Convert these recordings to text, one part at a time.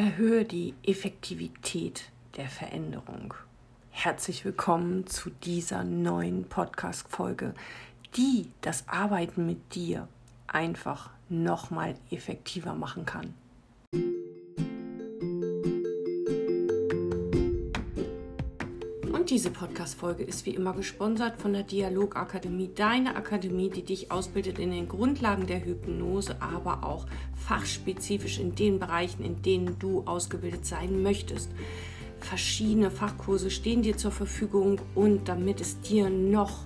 Erhöhe die Effektivität der Veränderung. Herzlich willkommen zu dieser neuen Podcast-Folge, die das Arbeiten mit dir einfach nochmal effektiver machen kann. Diese Podcast-Folge ist wie immer gesponsert von der Dialogakademie, deine Akademie, die dich ausbildet in den Grundlagen der Hypnose, aber auch fachspezifisch in den Bereichen, in denen du ausgebildet sein möchtest. Verschiedene Fachkurse stehen dir zur Verfügung und damit es dir noch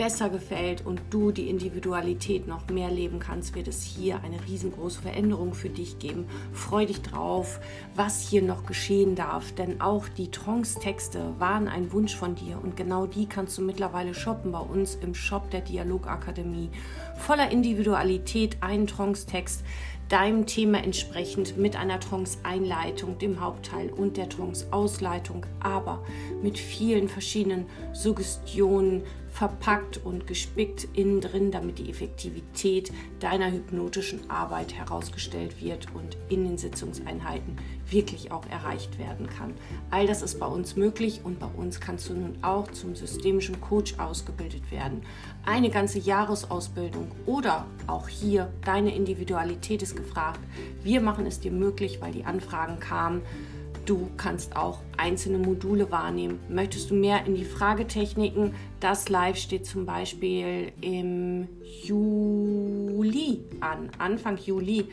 besser gefällt und du die Individualität noch mehr leben kannst, wird es hier eine riesengroße Veränderung für dich geben. Freu dich drauf, was hier noch geschehen darf, denn auch die Trance-Texte waren ein Wunsch von dir und genau die kannst du mittlerweile shoppen bei uns im Shop der Dialogakademie. Voller Individualität, ein Trance-Text, deinem Thema entsprechend mit einer Trance-Einleitung, dem Hauptteil und der Trance-Ausleitung, aber mit vielen verschiedenen Suggestionen, verpackt und gespickt innen drin, damit die Effektivität deiner hypnotischen Arbeit herausgestellt wird und in den Sitzungseinheiten wirklich auch erreicht werden kann. All das ist bei uns möglich und bei uns kannst du nun auch zum systemischen Coach ausgebildet werden. Eine ganze Jahresausbildung oder auch hier deine Individualität ist gefragt. Wir machen es dir möglich, weil die Anfragen kamen Du kannst auch einzelne Module wahrnehmen. Möchtest du mehr in die Fragetechniken? Das Live steht zum Beispiel im Juli an, Anfang Juli.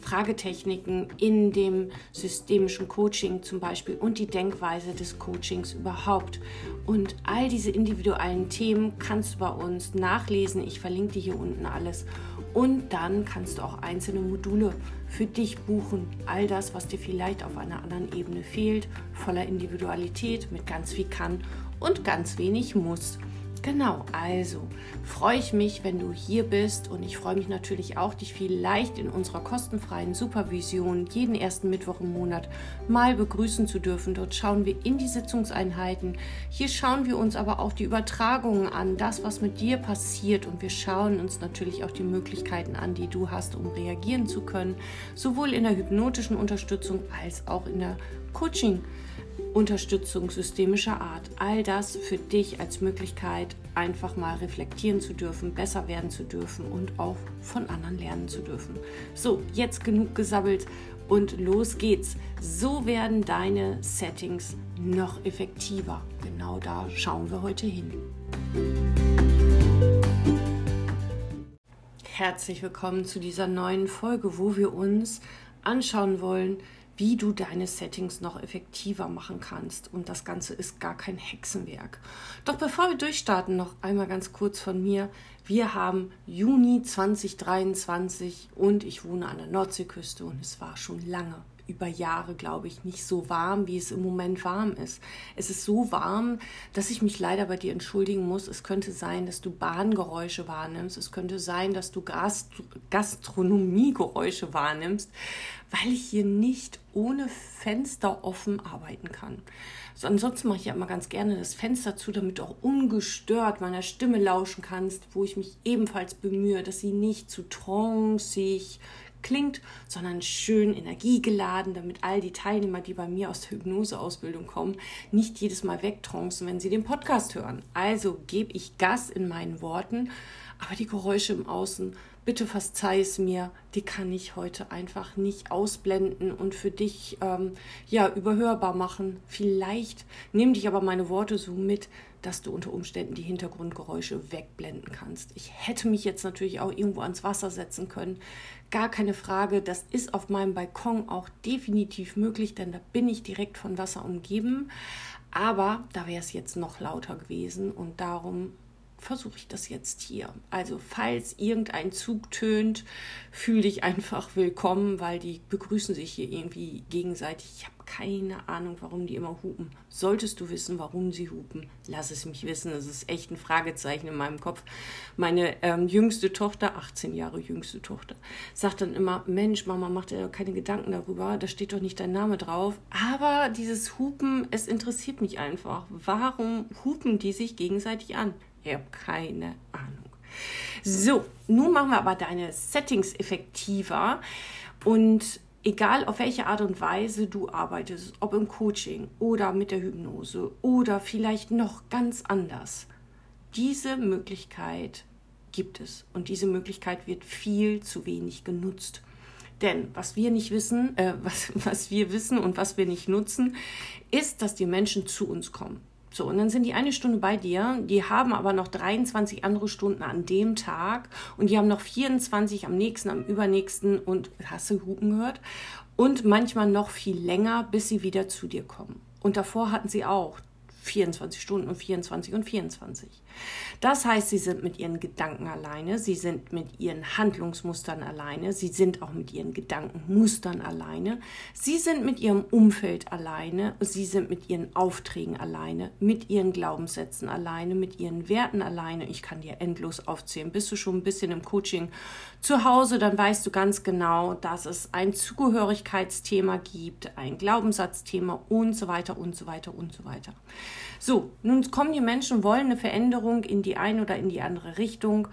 Fragetechniken in dem systemischen Coaching zum Beispiel und die Denkweise des Coachings überhaupt. Und all diese individuellen Themen kannst du bei uns nachlesen. Ich verlinke dir hier unten alles. Und dann kannst du auch einzelne Module für dich buchen. All das, was dir vielleicht auf einer anderen Ebene fehlt, voller Individualität, mit ganz viel kann und ganz wenig muss. Genau, also freue ich mich, wenn du hier bist und ich freue mich natürlich auch, dich vielleicht in unserer kostenfreien Supervision jeden ersten Mittwoch im Monat mal begrüßen zu dürfen. Dort schauen wir in die Sitzungseinheiten. Hier schauen wir uns aber auch die Übertragungen an, das, was mit dir passiert und wir schauen uns natürlich auch die Möglichkeiten an, die du hast, um reagieren zu können, sowohl in der hypnotischen Unterstützung als auch in der Coaching. Unterstützung systemischer Art. All das für dich als Möglichkeit, einfach mal reflektieren zu dürfen, besser werden zu dürfen und auch von anderen lernen zu dürfen. So, jetzt genug gesabbelt und los geht's. So werden deine Settings noch effektiver. Genau da schauen wir heute hin. Herzlich willkommen zu dieser neuen Folge, wo wir uns anschauen wollen, wie du deine Settings noch effektiver machen kannst. Und das Ganze ist gar kein Hexenwerk. Doch bevor wir durchstarten, noch einmal ganz kurz von mir. Wir haben Juni 2023 und ich wohne an der Nordseeküste und es war schon lange über Jahre, glaube ich, nicht so warm, wie es im Moment warm ist. Es ist so warm, dass ich mich leider bei dir entschuldigen muss. Es könnte sein, dass du Bahngeräusche wahrnimmst. Es könnte sein, dass du Gast Gastronomiegeräusche wahrnimmst, weil ich hier nicht ohne Fenster offen arbeiten kann. So, ansonsten mache ich ja immer ganz gerne das Fenster zu, damit du auch ungestört meiner Stimme lauschen kannst, wo ich mich ebenfalls bemühe, dass sie nicht zu trancig, klingt, sondern schön energiegeladen, damit all die Teilnehmer, die bei mir aus der Hypnoseausbildung kommen, nicht jedes Mal wegtrancen, wenn sie den Podcast hören. Also gebe ich Gas in meinen Worten, aber die Geräusche im Außen, bitte verzeih es mir, die kann ich heute einfach nicht ausblenden und für dich ähm, ja überhörbar machen. Vielleicht nimm dich aber meine Worte so mit, dass du unter Umständen die Hintergrundgeräusche wegblenden kannst. Ich hätte mich jetzt natürlich auch irgendwo ans Wasser setzen können. Gar keine Frage, das ist auf meinem Balkon auch definitiv möglich, denn da bin ich direkt von Wasser umgeben. Aber da wäre es jetzt noch lauter gewesen und darum versuche ich das jetzt hier. Also falls irgendein Zug tönt, fühl dich einfach willkommen, weil die begrüßen sich hier irgendwie gegenseitig. Ich habe keine Ahnung, warum die immer hupen. Solltest du wissen, warum sie hupen, lass es mich wissen. Das ist echt ein Fragezeichen in meinem Kopf. Meine ähm, jüngste Tochter, 18 Jahre jüngste Tochter, sagt dann immer, Mensch, Mama, mach dir keine Gedanken darüber, da steht doch nicht dein Name drauf. Aber dieses Hupen, es interessiert mich einfach. Warum hupen die sich gegenseitig an? Ich habe keine Ahnung. So, nun machen wir aber deine Settings effektiver. Und egal auf welche Art und Weise du arbeitest, ob im Coaching oder mit der Hypnose oder vielleicht noch ganz anders, diese Möglichkeit gibt es und diese Möglichkeit wird viel zu wenig genutzt. Denn was wir nicht wissen, äh, was, was wir wissen und was wir nicht nutzen, ist, dass die Menschen zu uns kommen. So, und dann sind die eine Stunde bei dir, die haben aber noch 23 andere Stunden an dem Tag und die haben noch 24 am nächsten, am übernächsten und hast du Hupen gehört? Und manchmal noch viel länger, bis sie wieder zu dir kommen. Und davor hatten sie auch 24 Stunden und 24 und 24. Das heißt, sie sind mit ihren Gedanken alleine, sie sind mit ihren Handlungsmustern alleine, sie sind auch mit ihren Gedankenmustern alleine, sie sind mit ihrem Umfeld alleine, sie sind mit ihren Aufträgen alleine, mit ihren Glaubenssätzen alleine, mit ihren Werten alleine. Ich kann dir endlos aufzählen. Bist du schon ein bisschen im Coaching zu Hause, dann weißt du ganz genau, dass es ein Zugehörigkeitsthema gibt, ein Glaubenssatzthema und so weiter und so weiter und so weiter. So, nun kommen die Menschen, wollen eine Veränderung in die eine oder in die andere Richtung.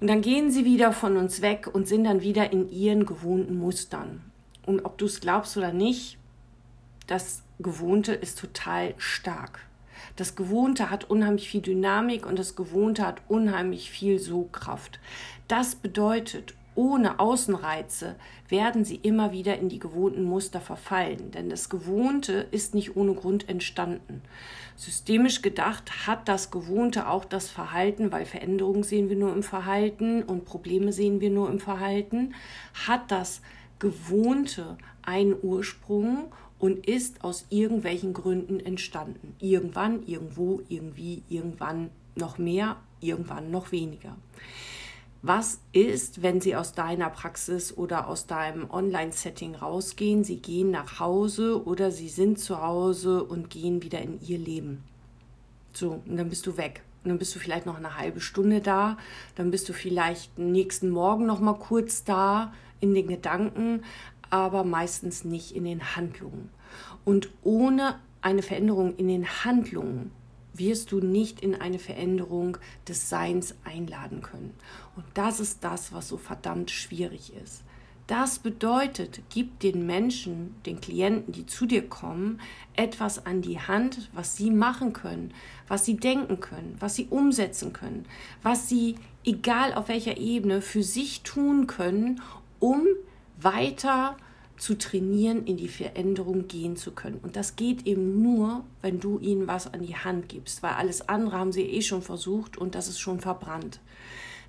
Und dann gehen sie wieder von uns weg und sind dann wieder in ihren gewohnten Mustern. Und ob du es glaubst oder nicht, das Gewohnte ist total stark. Das Gewohnte hat unheimlich viel Dynamik und das Gewohnte hat unheimlich viel Sogkraft. Das bedeutet, ohne Außenreize werden sie immer wieder in die gewohnten Muster verfallen, denn das Gewohnte ist nicht ohne Grund entstanden. Systemisch gedacht hat das Gewohnte auch das Verhalten, weil Veränderungen sehen wir nur im Verhalten und Probleme sehen wir nur im Verhalten, hat das Gewohnte einen Ursprung und ist aus irgendwelchen Gründen entstanden. Irgendwann, irgendwo, irgendwie, irgendwann noch mehr, irgendwann noch weniger. Was ist, wenn Sie aus deiner Praxis oder aus deinem Online-Setting rausgehen? Sie gehen nach Hause oder Sie sind zu Hause und gehen wieder in Ihr Leben. So, und dann bist du weg. Und dann bist du vielleicht noch eine halbe Stunde da. Dann bist du vielleicht nächsten Morgen noch mal kurz da in den Gedanken, aber meistens nicht in den Handlungen. Und ohne eine Veränderung in den Handlungen wirst du nicht in eine Veränderung des Seins einladen können. Und das ist das, was so verdammt schwierig ist. Das bedeutet, gib den Menschen, den Klienten, die zu dir kommen, etwas an die Hand, was sie machen können, was sie denken können, was sie umsetzen können, was sie, egal auf welcher Ebene, für sich tun können, um weiter zu zu trainieren, in die Veränderung gehen zu können. Und das geht eben nur, wenn du ihnen was an die Hand gibst, weil alles andere haben sie eh schon versucht und das ist schon verbrannt.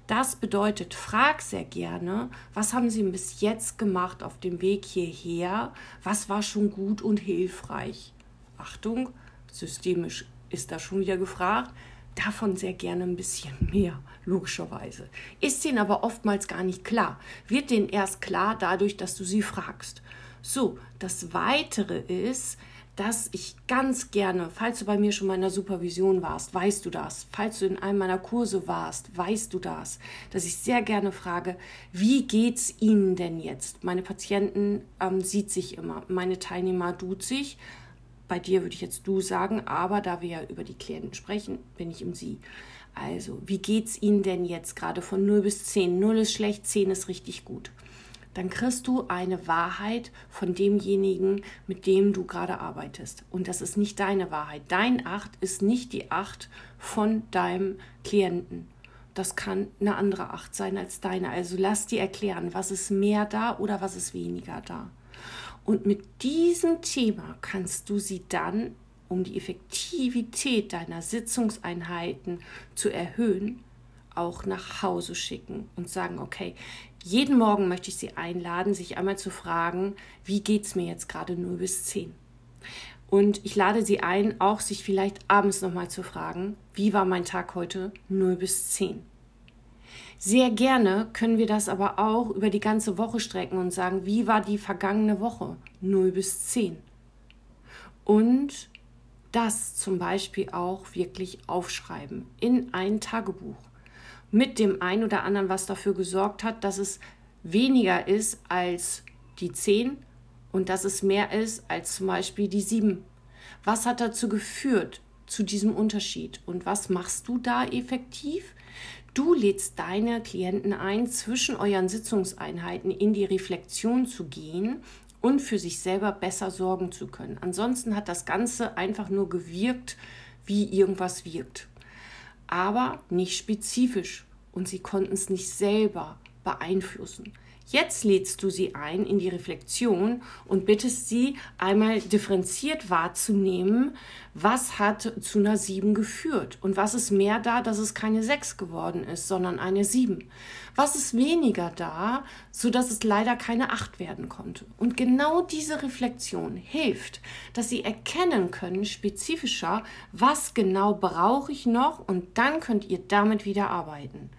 Das bedeutet, frag sehr gerne, was haben sie bis jetzt gemacht auf dem Weg hierher, was war schon gut und hilfreich. Achtung, systemisch ist da schon wieder gefragt, davon sehr gerne ein bisschen mehr, logischerweise. Ist ihnen aber oftmals gar nicht klar. Wird denen erst klar dadurch, dass du sie fragst. So, das Weitere ist, dass ich ganz gerne, falls du bei mir schon mal in der Supervision warst, weißt du das. Falls du in einem meiner Kurse warst, weißt du das. Dass ich sehr gerne frage, wie geht's Ihnen denn jetzt? Meine Patienten ähm, sieht sich immer, meine Teilnehmer tut sich bei dir würde ich jetzt du sagen, aber da wir ja über die Klienten sprechen, bin ich im Sie. Also, wie geht es Ihnen denn jetzt gerade von 0 bis 10? 0 ist schlecht, 10 ist richtig gut. Dann kriegst du eine Wahrheit von demjenigen, mit dem du gerade arbeitest. Und das ist nicht deine Wahrheit. Dein Acht ist nicht die Acht von deinem Klienten. Das kann eine andere Acht sein als deine. Also lass dir erklären, was ist mehr da oder was ist weniger da. Und mit diesem Thema kannst du sie dann, um die Effektivität deiner Sitzungseinheiten zu erhöhen, auch nach Hause schicken und sagen, okay, jeden Morgen möchte ich Sie einladen, sich einmal zu fragen, wie geht es mir jetzt gerade 0 bis 10? Und ich lade Sie ein, auch sich vielleicht abends nochmal zu fragen, wie war mein Tag heute 0 bis 10? Sehr gerne können wir das aber auch über die ganze Woche strecken und sagen, wie war die vergangene Woche? 0 bis 10. Und das zum Beispiel auch wirklich aufschreiben in ein Tagebuch. Mit dem einen oder anderen, was dafür gesorgt hat, dass es weniger ist als die 10 und dass es mehr ist als zum Beispiel die 7. Was hat dazu geführt, zu diesem Unterschied? Und was machst du da effektiv? Du lädst deine Klienten ein, zwischen euren Sitzungseinheiten in die Reflexion zu gehen und für sich selber besser sorgen zu können. Ansonsten hat das Ganze einfach nur gewirkt, wie irgendwas wirkt. Aber nicht spezifisch und sie konnten es nicht selber beeinflussen. Jetzt lädst du sie ein in die Reflexion und bittest sie einmal differenziert wahrzunehmen, was hat zu einer 7 geführt und was ist mehr da, dass es keine 6 geworden ist, sondern eine 7. Was ist weniger da, sodass es leider keine 8 werden konnte. Und genau diese Reflexion hilft, dass sie erkennen können, spezifischer, was genau brauche ich noch und dann könnt ihr damit wieder arbeiten.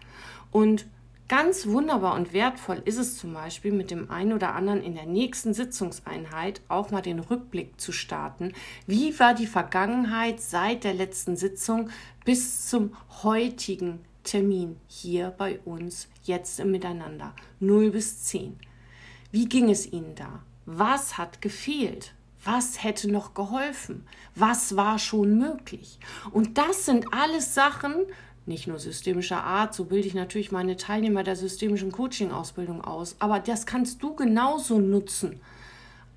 Und Ganz wunderbar und wertvoll ist es zum Beispiel, mit dem einen oder anderen in der nächsten Sitzungseinheit auch mal den Rückblick zu starten. Wie war die Vergangenheit seit der letzten Sitzung bis zum heutigen Termin hier bei uns jetzt im Miteinander? 0 bis 10. Wie ging es Ihnen da? Was hat gefehlt? Was hätte noch geholfen? Was war schon möglich? Und das sind alles Sachen, nicht nur systemischer Art, so bilde ich natürlich meine Teilnehmer der systemischen Coaching-Ausbildung aus, aber das kannst du genauso nutzen.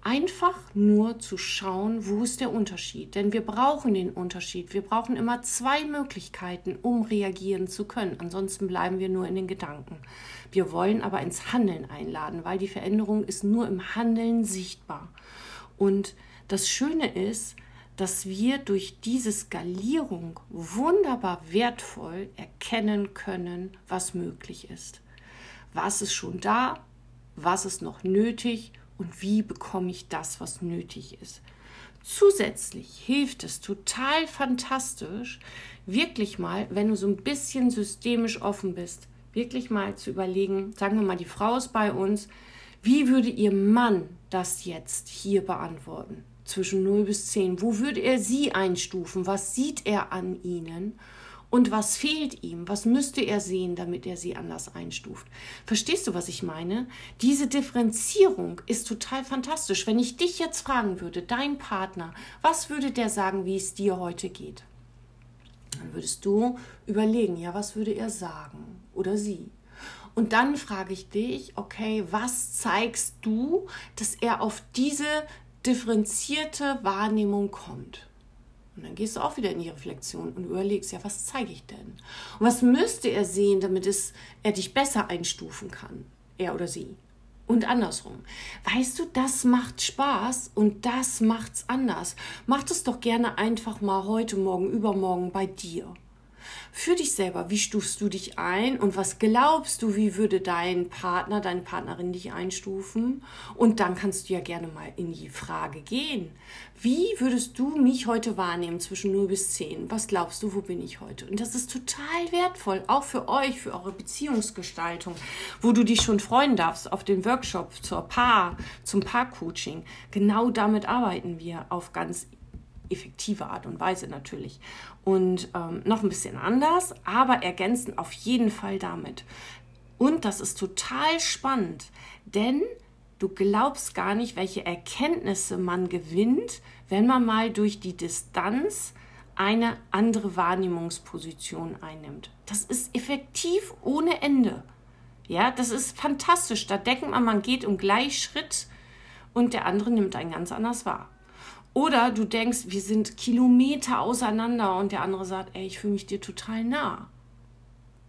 Einfach nur zu schauen, wo ist der Unterschied. Denn wir brauchen den Unterschied. Wir brauchen immer zwei Möglichkeiten, um reagieren zu können. Ansonsten bleiben wir nur in den Gedanken. Wir wollen aber ins Handeln einladen, weil die Veränderung ist nur im Handeln sichtbar. Und das Schöne ist, dass wir durch diese Skalierung wunderbar wertvoll erkennen können, was möglich ist. Was ist schon da, was ist noch nötig und wie bekomme ich das, was nötig ist. Zusätzlich hilft es total fantastisch, wirklich mal, wenn du so ein bisschen systemisch offen bist, wirklich mal zu überlegen, sagen wir mal, die Frau ist bei uns, wie würde ihr Mann das jetzt hier beantworten? Zwischen 0 bis 10. Wo würde er sie einstufen? Was sieht er an ihnen? Und was fehlt ihm? Was müsste er sehen, damit er sie anders einstuft? Verstehst du, was ich meine? Diese Differenzierung ist total fantastisch. Wenn ich dich jetzt fragen würde, dein Partner, was würde der sagen, wie es dir heute geht? Dann würdest du überlegen, ja, was würde er sagen oder sie? Und dann frage ich dich, okay, was zeigst du, dass er auf diese differenzierte Wahrnehmung kommt. Und dann gehst du auch wieder in die Reflexion und überlegst, ja, was zeige ich denn? Und was müsste er sehen, damit es, er dich besser einstufen kann, er oder sie? Und andersrum. Weißt du, das macht Spaß und das macht's anders. Mach es doch gerne einfach mal heute, morgen, übermorgen bei dir für dich selber. Wie stufst du dich ein und was glaubst du, wie würde dein Partner, deine Partnerin dich einstufen? Und dann kannst du ja gerne mal in die Frage gehen. Wie würdest du mich heute wahrnehmen zwischen 0 bis 10? Was glaubst du, wo bin ich heute? Und das ist total wertvoll, auch für euch, für eure Beziehungsgestaltung, wo du dich schon freuen darfst auf den Workshop zur Paar, zum Paar-Coaching. Genau damit arbeiten wir auf ganz effektive Art und Weise natürlich. Und ähm, noch ein bisschen anders, aber ergänzen auf jeden Fall damit. Und das ist total spannend, denn du glaubst gar nicht, welche Erkenntnisse man gewinnt, wenn man mal durch die Distanz eine andere Wahrnehmungsposition einnimmt. Das ist effektiv ohne Ende. Ja, das ist fantastisch. Da denkt man, man geht um gleich Schritt und der andere nimmt einen ganz anders wahr. Oder du denkst, wir sind Kilometer auseinander und der andere sagt, ey, ich fühle mich dir total nah.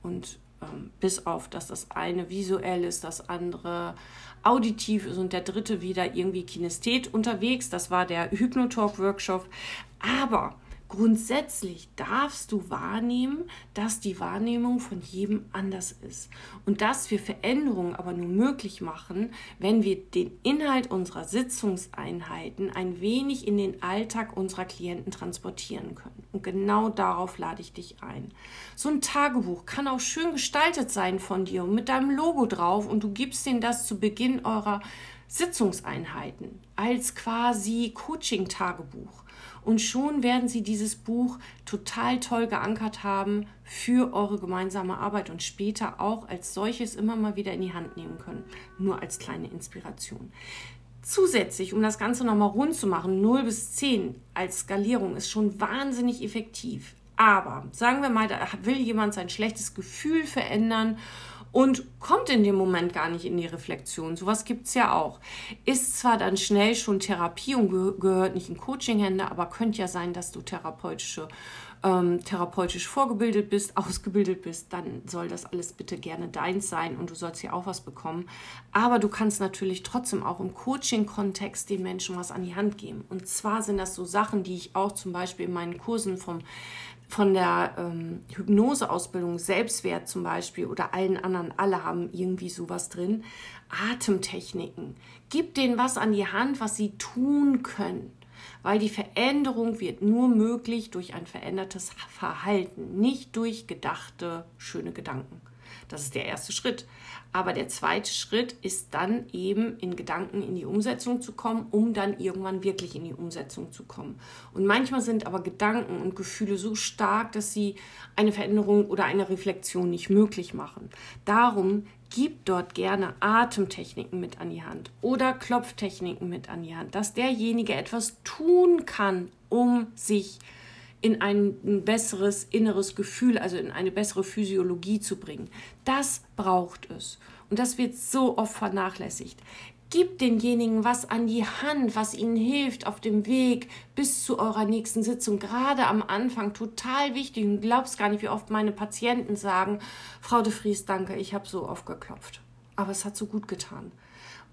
Und ähm, bis auf, dass das eine visuell ist, das andere auditiv ist und der dritte wieder irgendwie Kinesthet unterwegs. Das war der Hypnotalk-Workshop. Aber Grundsätzlich darfst du wahrnehmen, dass die Wahrnehmung von jedem anders ist und dass wir Veränderungen aber nur möglich machen, wenn wir den Inhalt unserer Sitzungseinheiten ein wenig in den Alltag unserer Klienten transportieren können. Und genau darauf lade ich dich ein. So ein Tagebuch kann auch schön gestaltet sein von dir und mit deinem Logo drauf und du gibst ihnen das zu Beginn eurer Sitzungseinheiten als quasi Coaching-Tagebuch. Und schon werden Sie dieses Buch total toll geankert haben für eure gemeinsame Arbeit und später auch als solches immer mal wieder in die Hand nehmen können. Nur als kleine Inspiration. Zusätzlich, um das Ganze nochmal rund zu machen, 0 bis 10 als Skalierung ist schon wahnsinnig effektiv. Aber sagen wir mal, da will jemand sein schlechtes Gefühl verändern und kommt in dem Moment gar nicht in die Reflexion. Sowas gibt es ja auch. Ist zwar dann schnell schon Therapie und gehört nicht in Coaching-Hände, aber könnte ja sein, dass du therapeutische ähm, therapeutisch vorgebildet bist, ausgebildet bist, dann soll das alles bitte gerne deins sein und du sollst hier auch was bekommen. Aber du kannst natürlich trotzdem auch im Coaching-Kontext den Menschen was an die Hand geben. Und zwar sind das so Sachen, die ich auch zum Beispiel in meinen Kursen vom von der ähm, Hypnoseausbildung, Selbstwert zum Beispiel oder allen anderen, alle haben irgendwie sowas drin. Atemtechniken. Gib denen was an die Hand, was sie tun können weil die Veränderung wird nur möglich durch ein verändertes Verhalten, nicht durch gedachte schöne Gedanken. Das ist der erste Schritt. Aber der zweite Schritt ist dann eben in Gedanken in die Umsetzung zu kommen, um dann irgendwann wirklich in die Umsetzung zu kommen. Und manchmal sind aber Gedanken und Gefühle so stark, dass sie eine Veränderung oder eine Reflexion nicht möglich machen. Darum gib dort gerne Atemtechniken mit an die Hand oder Klopftechniken mit an die Hand, dass derjenige etwas tun kann, um sich in ein besseres inneres Gefühl, also in eine bessere Physiologie zu bringen. Das braucht es. Und das wird so oft vernachlässigt. Gib denjenigen was an die Hand, was ihnen hilft auf dem Weg bis zu eurer nächsten Sitzung. Gerade am Anfang total wichtig. Und glaubst gar nicht, wie oft meine Patienten sagen, Frau de Vries, danke, ich habe so oft geklopft. Aber es hat so gut getan.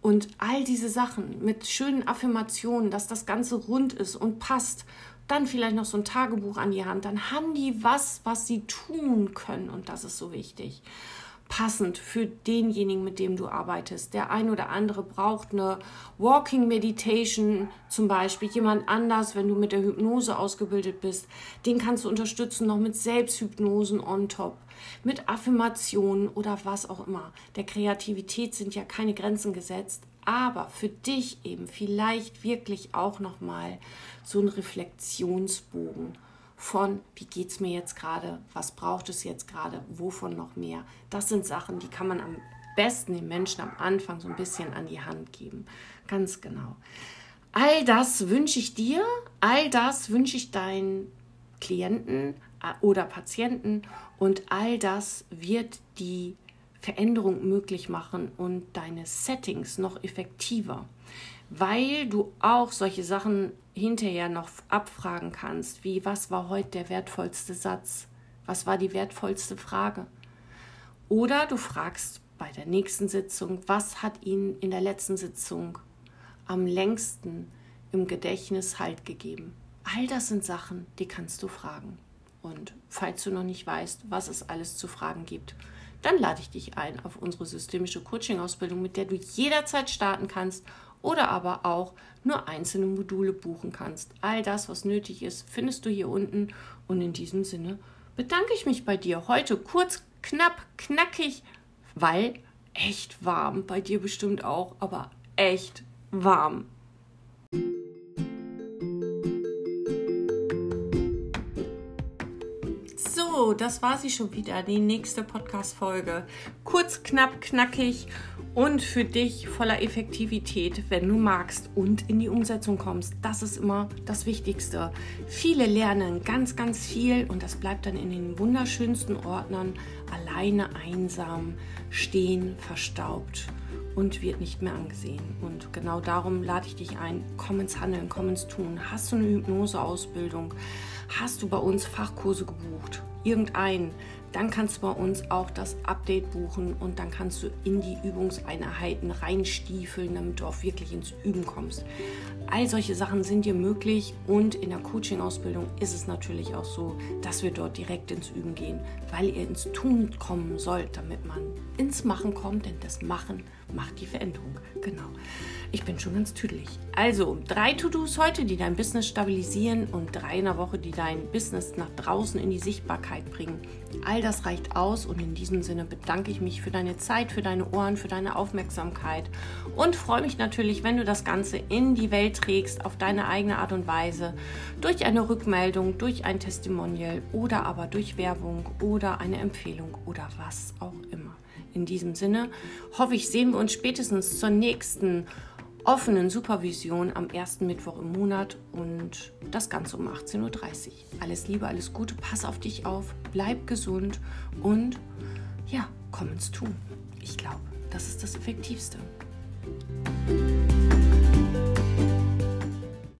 Und all diese Sachen mit schönen Affirmationen, dass das Ganze rund ist und passt, dann vielleicht noch so ein Tagebuch an die Hand, dann haben die was, was sie tun können. Und das ist so wichtig passend für denjenigen, mit dem du arbeitest. Der ein oder andere braucht eine Walking Meditation zum Beispiel. Jemand anders, wenn du mit der Hypnose ausgebildet bist, den kannst du unterstützen noch mit Selbsthypnosen on top, mit Affirmationen oder was auch immer. Der Kreativität sind ja keine Grenzen gesetzt, aber für dich eben vielleicht wirklich auch noch mal so ein Reflexionsbogen von, wie geht es mir jetzt gerade, was braucht es jetzt gerade, wovon noch mehr. Das sind Sachen, die kann man am besten den Menschen am Anfang so ein bisschen an die Hand geben. Ganz genau. All das wünsche ich dir, all das wünsche ich deinen Klienten äh, oder Patienten und all das wird die Veränderung möglich machen und deine Settings noch effektiver weil du auch solche Sachen hinterher noch abfragen kannst, wie was war heute der wertvollste Satz, was war die wertvollste Frage. Oder du fragst bei der nächsten Sitzung, was hat Ihnen in der letzten Sitzung am längsten im Gedächtnis Halt gegeben. All das sind Sachen, die kannst du fragen. Und falls du noch nicht weißt, was es alles zu fragen gibt, dann lade ich dich ein auf unsere systemische Coaching-Ausbildung, mit der du jederzeit starten kannst oder aber auch nur einzelne Module buchen kannst. All das, was nötig ist, findest du hier unten. Und in diesem Sinne bedanke ich mich bei dir heute kurz, knapp, knackig, weil echt warm. Bei dir bestimmt auch, aber echt warm. Das war sie schon wieder, die nächste Podcast-Folge. Kurz, knapp, knackig und für dich voller Effektivität, wenn du magst und in die Umsetzung kommst. Das ist immer das Wichtigste. Viele lernen ganz, ganz viel und das bleibt dann in den wunderschönsten Ordnern alleine einsam stehen, verstaubt und wird nicht mehr angesehen. Und genau darum lade ich dich ein, komm ins Handeln, komm ins Tun. Hast du eine Hypnoseausbildung? Hast du bei uns Fachkurse gebucht? Irgendeinen? dann kannst du bei uns auch das Update buchen und dann kannst du in die Übungseinheiten reinstiefeln, damit du auch wirklich ins Üben kommst. All solche Sachen sind dir möglich und in der Coaching-Ausbildung ist es natürlich auch so, dass wir dort direkt ins Üben gehen, weil ihr ins Tun kommen sollt, damit man ins Machen kommt, denn das Machen macht die Veränderung. Genau. Ich bin schon ganz tüdelig. Also, drei To-Dos heute, die dein Business stabilisieren und drei in der Woche, die dein Business nach draußen in die Sichtbarkeit bringen. All das reicht aus und in diesem Sinne bedanke ich mich für deine Zeit, für deine Ohren, für deine Aufmerksamkeit und freue mich natürlich, wenn du das Ganze in die Welt trägst, auf deine eigene Art und Weise, durch eine Rückmeldung, durch ein Testimonial oder aber durch Werbung oder eine Empfehlung oder was auch immer. In diesem Sinne hoffe ich, sehen wir uns spätestens zur nächsten offenen Supervision am ersten Mittwoch im Monat und das Ganze um 18.30 Uhr. Alles Liebe, alles Gute, pass auf dich auf, bleib gesund und ja, komm ins Tun. Ich glaube, das ist das Effektivste.